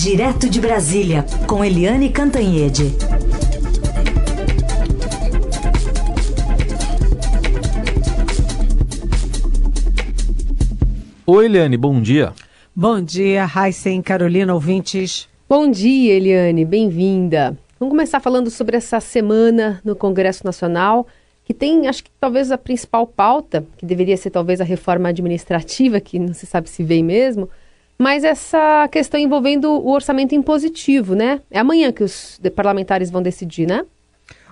Direto de Brasília, com Eliane Cantanhede. Oi, Eliane, bom dia. Bom dia, Raíssen, Carolina, ouvintes. Bom dia, Eliane, bem-vinda. Vamos começar falando sobre essa semana no Congresso Nacional, que tem, acho que talvez a principal pauta, que deveria ser talvez a reforma administrativa, que não se sabe se vem mesmo, mas essa questão envolvendo o orçamento impositivo, né? É amanhã que os parlamentares vão decidir, né?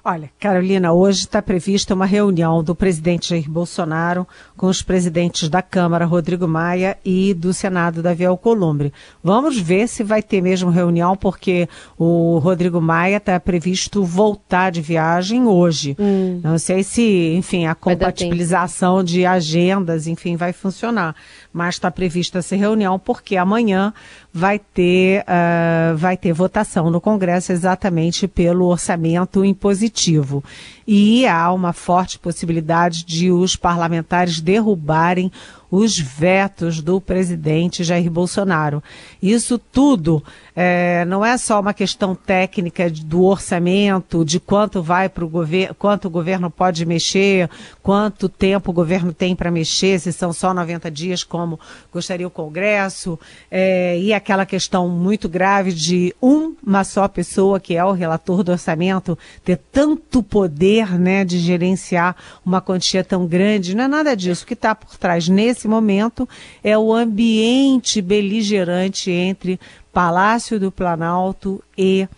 Olha, Carolina, hoje está prevista uma reunião do presidente Jair Bolsonaro com os presidentes da Câmara, Rodrigo Maia, e do Senado, Davi Alcolumbre. Vamos ver se vai ter mesmo reunião, porque o Rodrigo Maia está previsto voltar de viagem hoje. Hum. Não sei se, enfim, a compatibilização de agendas, enfim, vai funcionar. Mas está prevista essa reunião porque amanhã vai ter, uh, vai ter votação no Congresso exatamente pelo orçamento impositivo positivo. E há uma forte possibilidade de os parlamentares derrubarem os vetos do presidente Jair Bolsonaro. Isso tudo é, não é só uma questão técnica do orçamento, de quanto vai para o governo, quanto o governo pode mexer, quanto tempo o governo tem para mexer, se são só 90 dias, como gostaria o Congresso, é, e aquela questão muito grave de uma só pessoa, que é o relator do orçamento, ter tanto poder né, de gerenciar uma quantia tão grande. Não é nada disso. O que está por trás nesse momento é o ambiente beligerante entre Palácio do Planalto e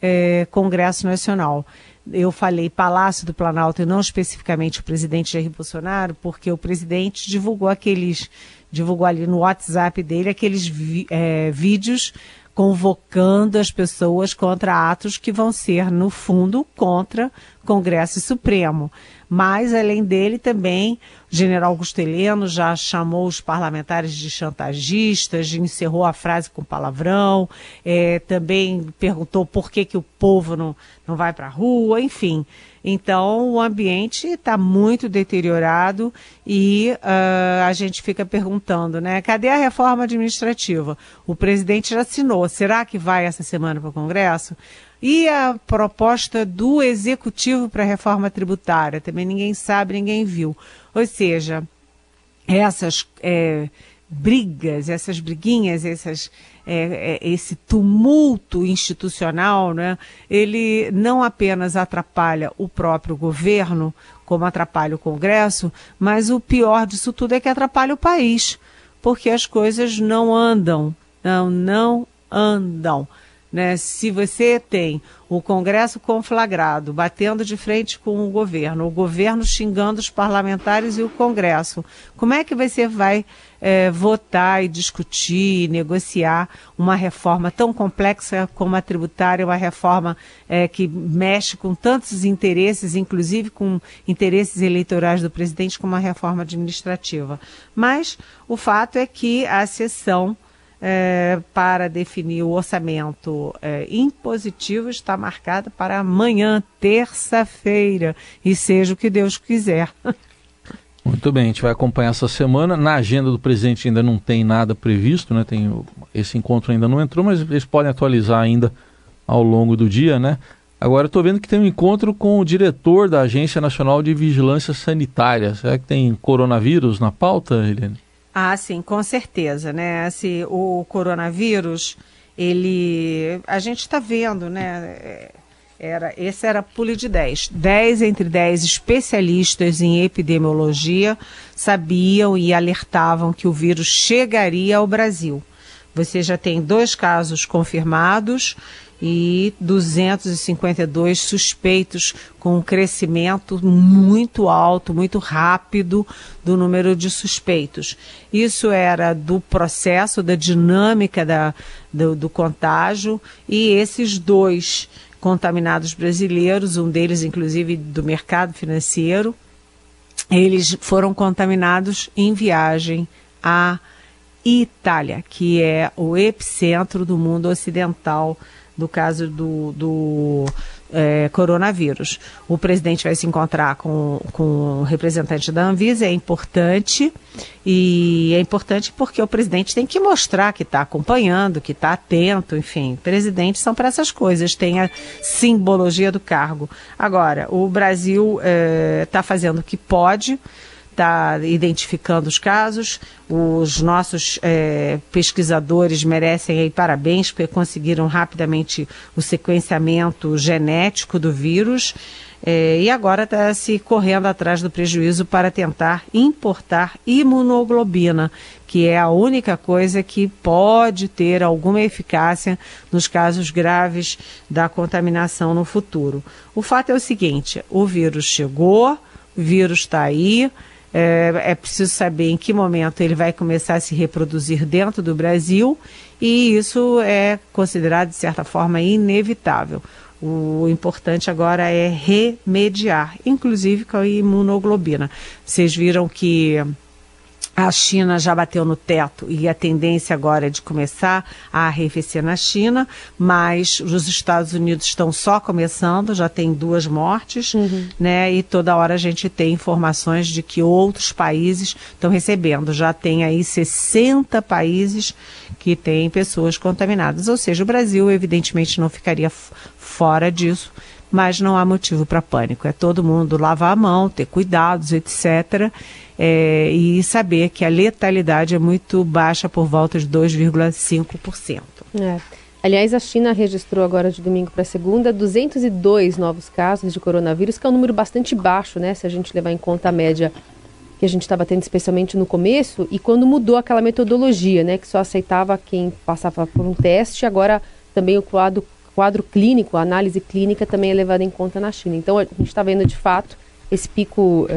é, Congresso Nacional. Eu falei Palácio do Planalto e não especificamente o presidente Jair Bolsonaro, porque o presidente divulgou aqueles, divulgou ali no WhatsApp dele aqueles é, vídeos convocando as pessoas contra atos que vão ser, no fundo, contra Congresso Supremo. Mas, além dele, também o general Augusto Heleno já chamou os parlamentares de chantagistas, encerrou a frase com palavrão, é, também perguntou por que, que o povo não, não vai para a rua, enfim. Então, o ambiente está muito deteriorado e uh, a gente fica perguntando, né? Cadê a reforma administrativa? O presidente já assinou. Será que vai essa semana para o Congresso? E a proposta do executivo para a reforma tributária? Também ninguém sabe, ninguém viu. Ou seja, essas é, brigas, essas briguinhas, essas, é, é, esse tumulto institucional, né, ele não apenas atrapalha o próprio governo, como atrapalha o Congresso, mas o pior disso tudo é que atrapalha o país, porque as coisas não andam, não, não andam. Né? Se você tem o Congresso conflagrado, batendo de frente com o governo, o governo xingando os parlamentares e o Congresso, como é que você vai é, votar e discutir, e negociar uma reforma tão complexa como a tributária, uma reforma é, que mexe com tantos interesses, inclusive com interesses eleitorais do presidente, como a reforma administrativa? Mas o fato é que a sessão é, para definir o orçamento é, impositivo está marcada para amanhã, terça-feira, e seja o que Deus quiser. Muito bem, a gente vai acompanhar essa semana. Na agenda do presidente ainda não tem nada previsto, né? Tem, esse encontro ainda não entrou, mas eles podem atualizar ainda ao longo do dia, né? Agora estou vendo que tem um encontro com o diretor da Agência Nacional de Vigilância Sanitária. Será que tem coronavírus na pauta, Helene? Ah, sim, com certeza, né? Assim, o coronavírus, ele, a gente está vendo, né? Era, esse era pulo de 10. 10 entre 10 especialistas em epidemiologia sabiam e alertavam que o vírus chegaria ao Brasil. Você já tem dois casos confirmados e 252 suspeitos, com um crescimento muito alto, muito rápido do número de suspeitos. Isso era do processo, da dinâmica da, do, do contágio, e esses dois contaminados brasileiros, um deles inclusive do mercado financeiro, eles foram contaminados em viagem a Itália, que é o epicentro do mundo ocidental do caso do, do é, coronavírus. O presidente vai se encontrar com, com o representante da Anvisa, é importante, e é importante porque o presidente tem que mostrar que está acompanhando, que está atento, enfim. Presidentes são para essas coisas, tem a simbologia do cargo. Agora, o Brasil está é, fazendo o que pode está identificando os casos. Os nossos é, pesquisadores merecem aí parabéns, porque conseguiram rapidamente o sequenciamento genético do vírus. É, e agora está se correndo atrás do prejuízo para tentar importar imunoglobina, que é a única coisa que pode ter alguma eficácia nos casos graves da contaminação no futuro. O fato é o seguinte: o vírus chegou, o vírus está aí, é, é, preciso saber em que momento ele vai começar a se reproduzir dentro do Brasil e isso é considerado, de certa forma, inevitável. O importante agora é remediar, inclusive com a imunoglobina. Vocês viram que a China já bateu no teto e a tendência agora é de começar a arrefecer na China, mas os Estados Unidos estão só começando, já tem duas mortes, uhum. né? E toda hora a gente tem informações de que outros países estão recebendo. Já tem aí 60 países que têm pessoas contaminadas. Ou seja, o Brasil, evidentemente, não ficaria fora disso mas não há motivo para pânico. É todo mundo lavar a mão, ter cuidados, etc é, e saber que a letalidade é muito baixa, por volta de 2,5%. É. Aliás, a China registrou agora de domingo para segunda 202 novos casos de coronavírus, que é um número bastante baixo, né? Se a gente levar em conta a média que a gente estava tendo especialmente no começo e quando mudou aquela metodologia, né? Que só aceitava quem passava por um teste, agora também o quadro, quadro clínico, a análise clínica também é levada em conta na China. Então a gente está vendo de fato esse pico uh,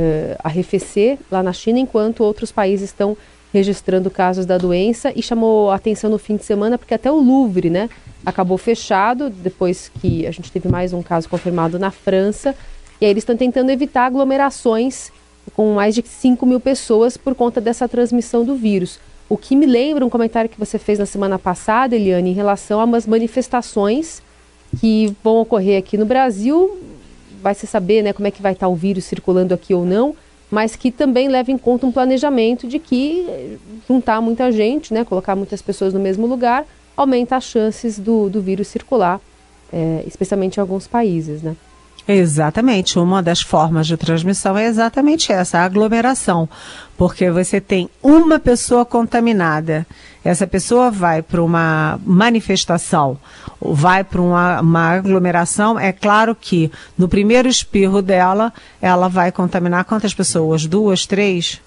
arrefecer lá na China, enquanto outros países estão registrando casos da doença e chamou atenção no fim de semana porque até o Louvre, né, acabou fechado depois que a gente teve mais um caso confirmado na França e aí eles estão tentando evitar aglomerações com mais de 5 mil pessoas por conta dessa transmissão do vírus. O que me lembra um comentário que você fez na semana passada, Eliane, em relação a umas manifestações que vão ocorrer aqui no Brasil vai se saber né, como é que vai estar o vírus circulando aqui ou não, mas que também leva em conta um planejamento de que eh, juntar muita gente, né, colocar muitas pessoas no mesmo lugar, aumenta as chances do, do vírus circular, é, especialmente em alguns países, né? Exatamente. Uma das formas de transmissão é exatamente essa, a aglomeração. Porque você tem uma pessoa contaminada. Essa pessoa vai para uma manifestação, vai para uma, uma, aglomeração. É claro que no primeiro espirro dela, ela vai contaminar quantas pessoas? Duas, três?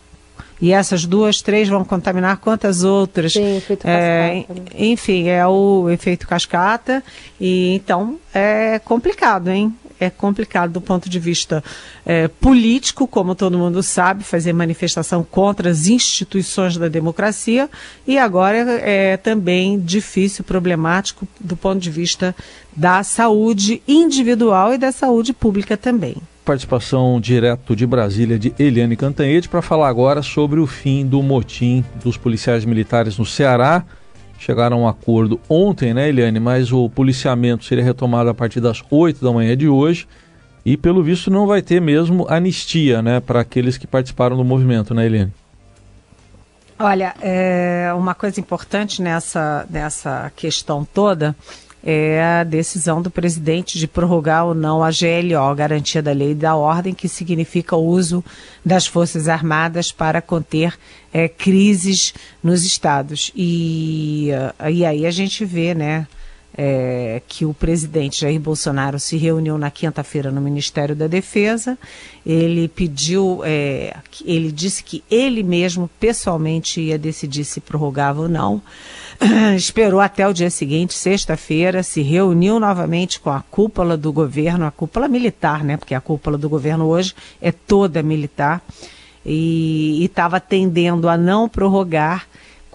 E essas duas, três vão contaminar quantas outras? Sim, efeito é, cascata. Né? Enfim, é o efeito cascata. E então é complicado, hein? É complicado do ponto de vista é, político, como todo mundo sabe, fazer manifestação contra as instituições da democracia, e agora é também difícil, problemático do ponto de vista da saúde individual e da saúde pública também. Participação direto de Brasília de Eliane Cantanhede para falar agora sobre o fim do motim dos policiais militares no Ceará chegaram a um acordo ontem, né, Eliane? Mas o policiamento seria retomado a partir das 8 da manhã de hoje. E pelo visto não vai ter mesmo anistia, né, para aqueles que participaram do movimento, né, Eliane? Olha, é, uma coisa importante nessa, nessa questão toda é a decisão do presidente de prorrogar ou não a GLO, Garantia da Lei e da Ordem, que significa o uso das Forças Armadas para conter é, crises nos estados. E, e aí a gente vê, né, é, que o presidente Jair Bolsonaro se reuniu na quinta-feira no Ministério da Defesa. Ele pediu, é, ele disse que ele mesmo pessoalmente ia decidir se prorrogava ou não. Esperou até o dia seguinte, sexta-feira, se reuniu novamente com a cúpula do governo, a cúpula militar, né? Porque a cúpula do governo hoje é toda militar e estava tendendo a não prorrogar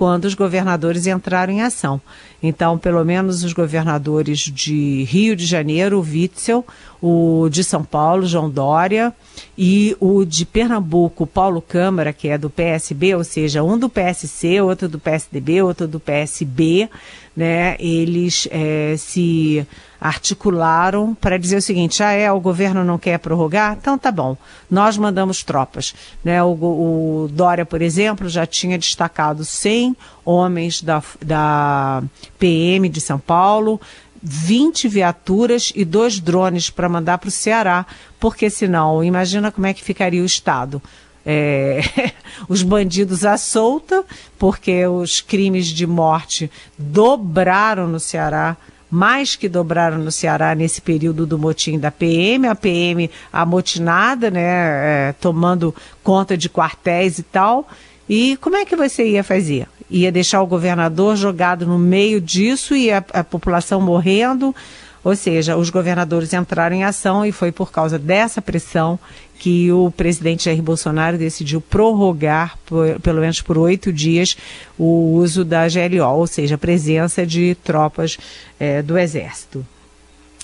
quando os governadores entraram em ação. Então, pelo menos os governadores de Rio de Janeiro, Witzel, o de São Paulo, João Dória, e o de Pernambuco, Paulo Câmara, que é do PSB, ou seja, um do PSC, outro do PSDB, outro do PSB, né? Eles é, se articularam para dizer o seguinte: ah, é, o governo não quer prorrogar? Então tá bom, nós mandamos tropas. Né? O, o Dória, por exemplo, já tinha destacado 100 homens da, da PM de São Paulo, 20 viaturas e dois drones para mandar para o Ceará, porque senão, imagina como é que ficaria o Estado. É, os bandidos à solta, porque os crimes de morte dobraram no Ceará mais que dobraram no Ceará nesse período do motim da PM, a PM amotinada, né, é, tomando conta de quartéis e tal. E como é que você ia fazer? Ia deixar o governador jogado no meio disso e a, a população morrendo? Ou seja, os governadores entraram em ação e foi por causa dessa pressão que o presidente Jair Bolsonaro decidiu prorrogar, por, pelo menos por oito dias, o uso da GLO, ou seja, a presença de tropas é, do Exército.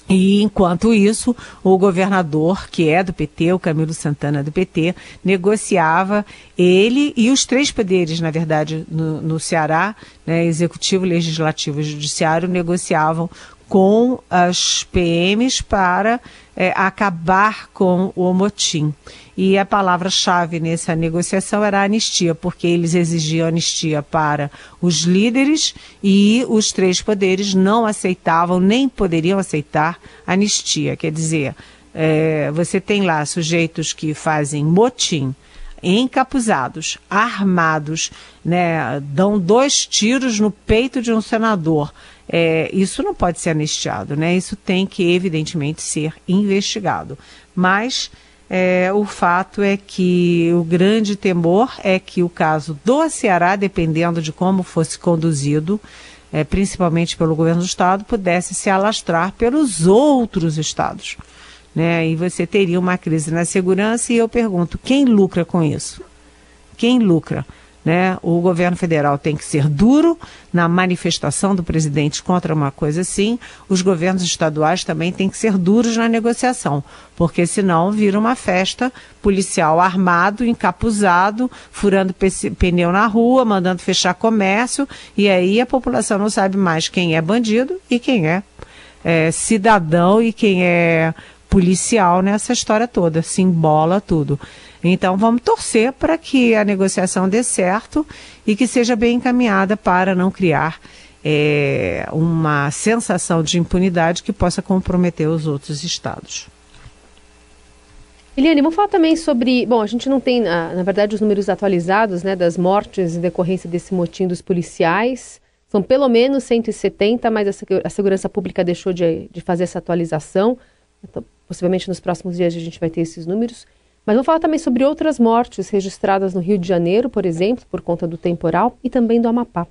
E enquanto isso, o governador, que é do PT, o Camilo Santana do PT, negociava ele e os três poderes, na verdade, no, no Ceará, né, executivo, legislativo e judiciário, negociavam com as PMs para é, acabar com o motim. E a palavra-chave nessa negociação era anistia, porque eles exigiam anistia para os líderes e os três poderes não aceitavam, nem poderiam aceitar anistia. Quer dizer, é, você tem lá sujeitos que fazem motim, encapuzados, armados, né, dão dois tiros no peito de um senador é, isso não pode ser anistiado, né? Isso tem que, evidentemente, ser investigado. Mas é, o fato é que o grande temor é que o caso do Ceará, dependendo de como fosse conduzido, é, principalmente pelo governo do estado, pudesse se alastrar pelos outros estados. Né? E você teria uma crise na segurança, e eu pergunto: quem lucra com isso? Quem lucra? Né? O governo federal tem que ser duro na manifestação do presidente contra uma coisa assim. Os governos estaduais também têm que ser duros na negociação, porque senão vira uma festa policial armado, encapuzado, furando pneu na rua, mandando fechar comércio, e aí a população não sabe mais quem é bandido e quem é, é cidadão e quem é policial nessa história toda, se embola tudo. Então vamos torcer para que a negociação dê certo e que seja bem encaminhada para não criar é, uma sensação de impunidade que possa comprometer os outros estados. Eliane, vamos falar também sobre. Bom, a gente não tem, na, na verdade, os números atualizados né, das mortes em decorrência desse motim dos policiais. São pelo menos 170, mas a Segurança Pública deixou de, de fazer essa atualização. Então, possivelmente nos próximos dias a gente vai ter esses números. Mas vamos falar também sobre outras mortes registradas no Rio de Janeiro, por exemplo, por conta do temporal, e também do Amapá.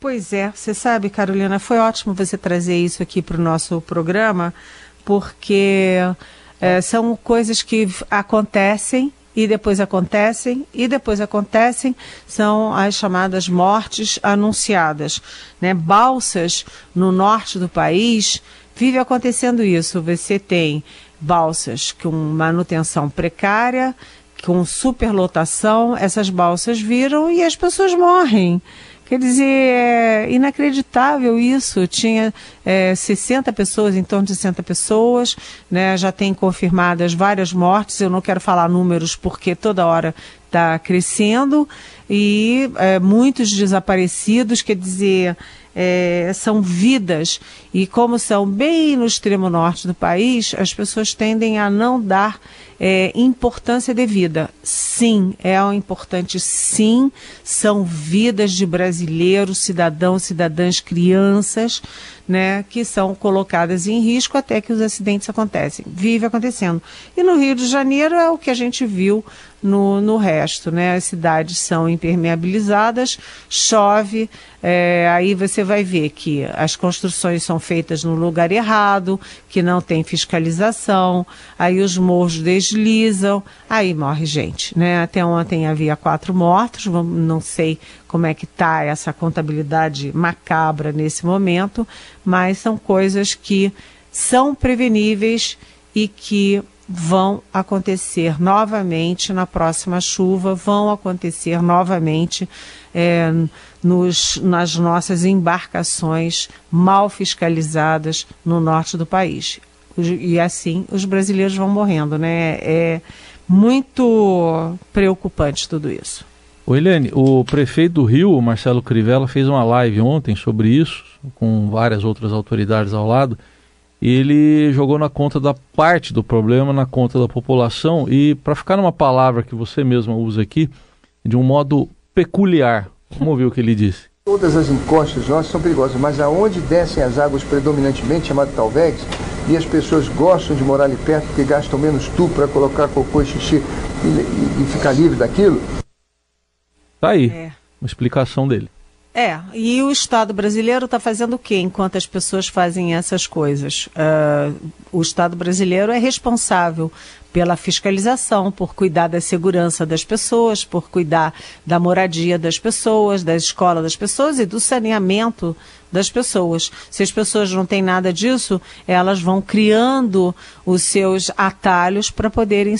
Pois é, você sabe, Carolina, foi ótimo você trazer isso aqui para o nosso programa, porque é, são coisas que acontecem e depois acontecem e depois acontecem são as chamadas mortes anunciadas, né? Balsas no norte do país vive acontecendo isso. Você tem balsas com manutenção precária, com superlotação, essas balsas viram e as pessoas morrem. Quer dizer, é inacreditável isso. Tinha é, 60 pessoas, em torno de 60 pessoas, né? já tem confirmadas várias mortes. Eu não quero falar números porque toda hora está crescendo e é, muitos desaparecidos. Quer dizer, é, são vidas. E como são bem no extremo norte do país, as pessoas tendem a não dar é, importância devida. Sim, é importante, sim, são vidas de brasileiros, cidadãos, cidadãs, crianças, né, que são colocadas em risco até que os acidentes acontecem. Vive acontecendo. E no Rio de Janeiro é o que a gente viu no, no resto, né? As cidades são impermeabilizadas, chove, é, aí você vai ver que as construções são feitas no lugar errado, que não tem fiscalização, aí os morros deslizam, aí morre gente, né? Até ontem havia quatro mortos, não sei como é que está essa contabilidade macabra nesse momento, mas são coisas que são preveníveis e que vão acontecer novamente na próxima chuva, vão acontecer novamente é, nos, nas nossas embarcações mal fiscalizadas no norte do país. E assim os brasileiros vão morrendo, né? É muito preocupante tudo isso. O Eliane, o prefeito do Rio, Marcelo Crivella, fez uma live ontem sobre isso, com várias outras autoridades ao lado. Ele jogou na conta da parte do problema, na conta da população, e para ficar numa palavra que você mesma usa aqui, de um modo peculiar. Vamos ouvir o que ele disse. Todas as encostas nossas são perigosas, mas aonde descem as águas predominantemente, chamado Talvegs, e as pessoas gostam de morar ali perto porque gastam menos tu para colocar cocô e xixi e, e, e ficar livre daquilo, Tá aí, é. uma explicação dele. É, e o Estado brasileiro está fazendo o quê enquanto as pessoas fazem essas coisas? Uh, o Estado brasileiro é responsável pela fiscalização, por cuidar da segurança das pessoas, por cuidar da moradia das pessoas, da escola das pessoas e do saneamento das pessoas. Se as pessoas não têm nada disso, elas vão criando os seus atalhos para poderem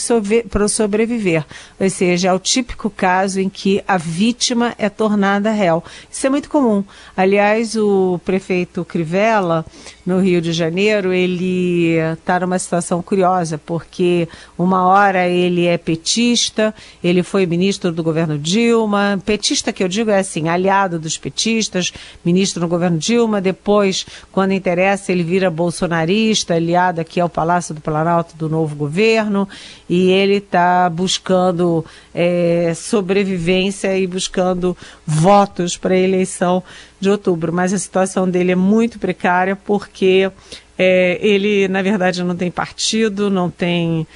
para sobreviver. Ou seja, é o típico caso em que a vítima é tornada réu. Isso é muito comum. Aliás, o prefeito Crivella, no Rio de Janeiro, ele está numa situação curiosa, porque uma hora ele é petista, ele foi ministro do governo Dilma, petista que eu digo é assim, aliado dos petistas, ministro no governo Dilma, depois, quando interessa, ele vira bolsonarista, aliado aqui ao Palácio do Planalto do novo governo, e ele está buscando é, sobrevivência e buscando votos para a eleição de outubro. Mas a situação dele é muito precária porque é, ele, na verdade, não tem partido, não tem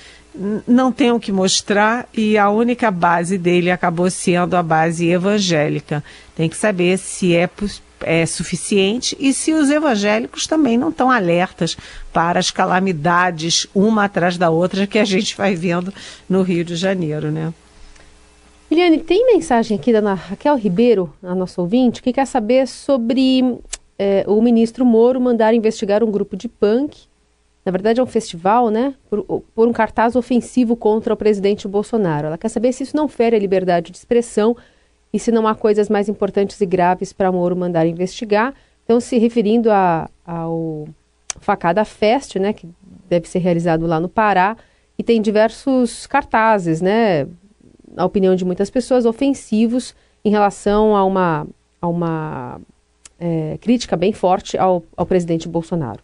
não tem o que mostrar e a única base dele acabou sendo a base evangélica. Tem que saber se é é suficiente e se os evangélicos também não estão alertas para as calamidades uma atrás da outra que a gente vai vendo no Rio de Janeiro, né? Eliane, tem mensagem aqui da Raquel Ribeiro, a nossa ouvinte, que quer saber sobre é, o ministro Moro mandar investigar um grupo de punk, na verdade é um festival, né, por, por um cartaz ofensivo contra o presidente Bolsonaro. Ela quer saber se isso não fere a liberdade de expressão e se não há coisas mais importantes e graves para Moro mandar investigar. Então, se referindo a, ao Facada Fest, né, que deve ser realizado lá no Pará, e tem diversos cartazes, né, na opinião de muitas pessoas, ofensivos em relação a uma, a uma é, crítica bem forte ao, ao presidente Bolsonaro.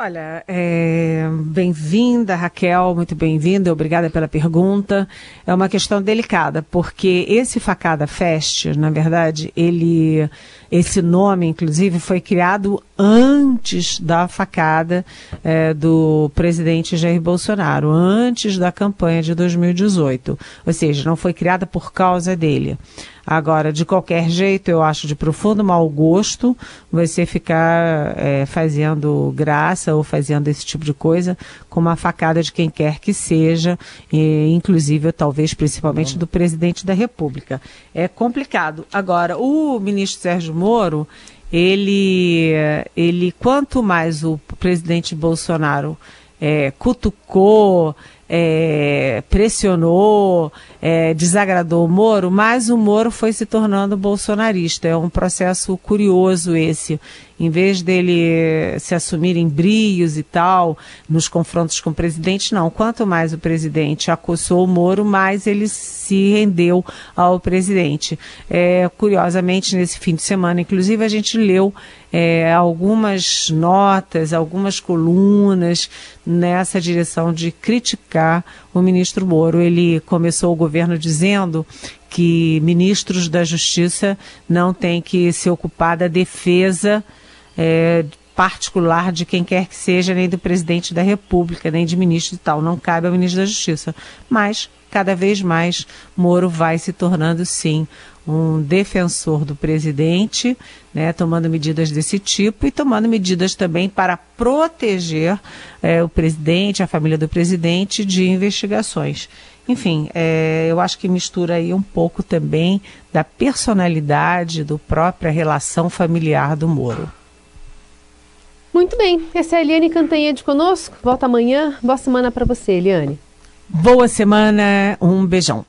Olha, é, bem-vinda, Raquel, muito bem-vinda, obrigada pela pergunta. É uma questão delicada, porque esse Facada Fest, na verdade, ele, esse nome, inclusive, foi criado antes da facada é, do presidente Jair Bolsonaro, antes da campanha de 2018. Ou seja, não foi criada por causa dele. Agora, de qualquer jeito, eu acho de profundo mau gosto você ficar é, fazendo graça ou fazendo esse tipo de coisa com uma facada de quem quer que seja, e, inclusive, talvez, principalmente do presidente da República. É complicado. Agora, o ministro Sérgio Moro, ele, ele quanto mais o presidente Bolsonaro é, cutucou, é, pressionou, é, desagradou o Moro, mas o Moro foi se tornando bolsonarista. É um processo curioso esse. Em vez dele se assumir em brios e tal, nos confrontos com o presidente, não. Quanto mais o presidente acossou o Moro, mais ele se rendeu ao presidente. É, curiosamente, nesse fim de semana, inclusive, a gente leu é, algumas notas, algumas colunas nessa direção de criticar o ministro Moro. Ele começou o governo dizendo que ministros da Justiça não têm que se ocupar da defesa é, particular de quem quer que seja, nem do presidente da República, nem de ministro e tal. Não cabe ao ministro da Justiça. Mas, cada vez mais, Moro vai se tornando, sim, um defensor do presidente, né, tomando medidas desse tipo e tomando medidas também para proteger é, o presidente, a família do presidente de investigações. Enfim, é, eu acho que mistura aí um pouco também da personalidade, do própria relação familiar do Moro. Muito bem, essa é a Eliane Cantanhede conosco. Volta amanhã. Boa semana para você, Eliane. Boa semana, um beijão.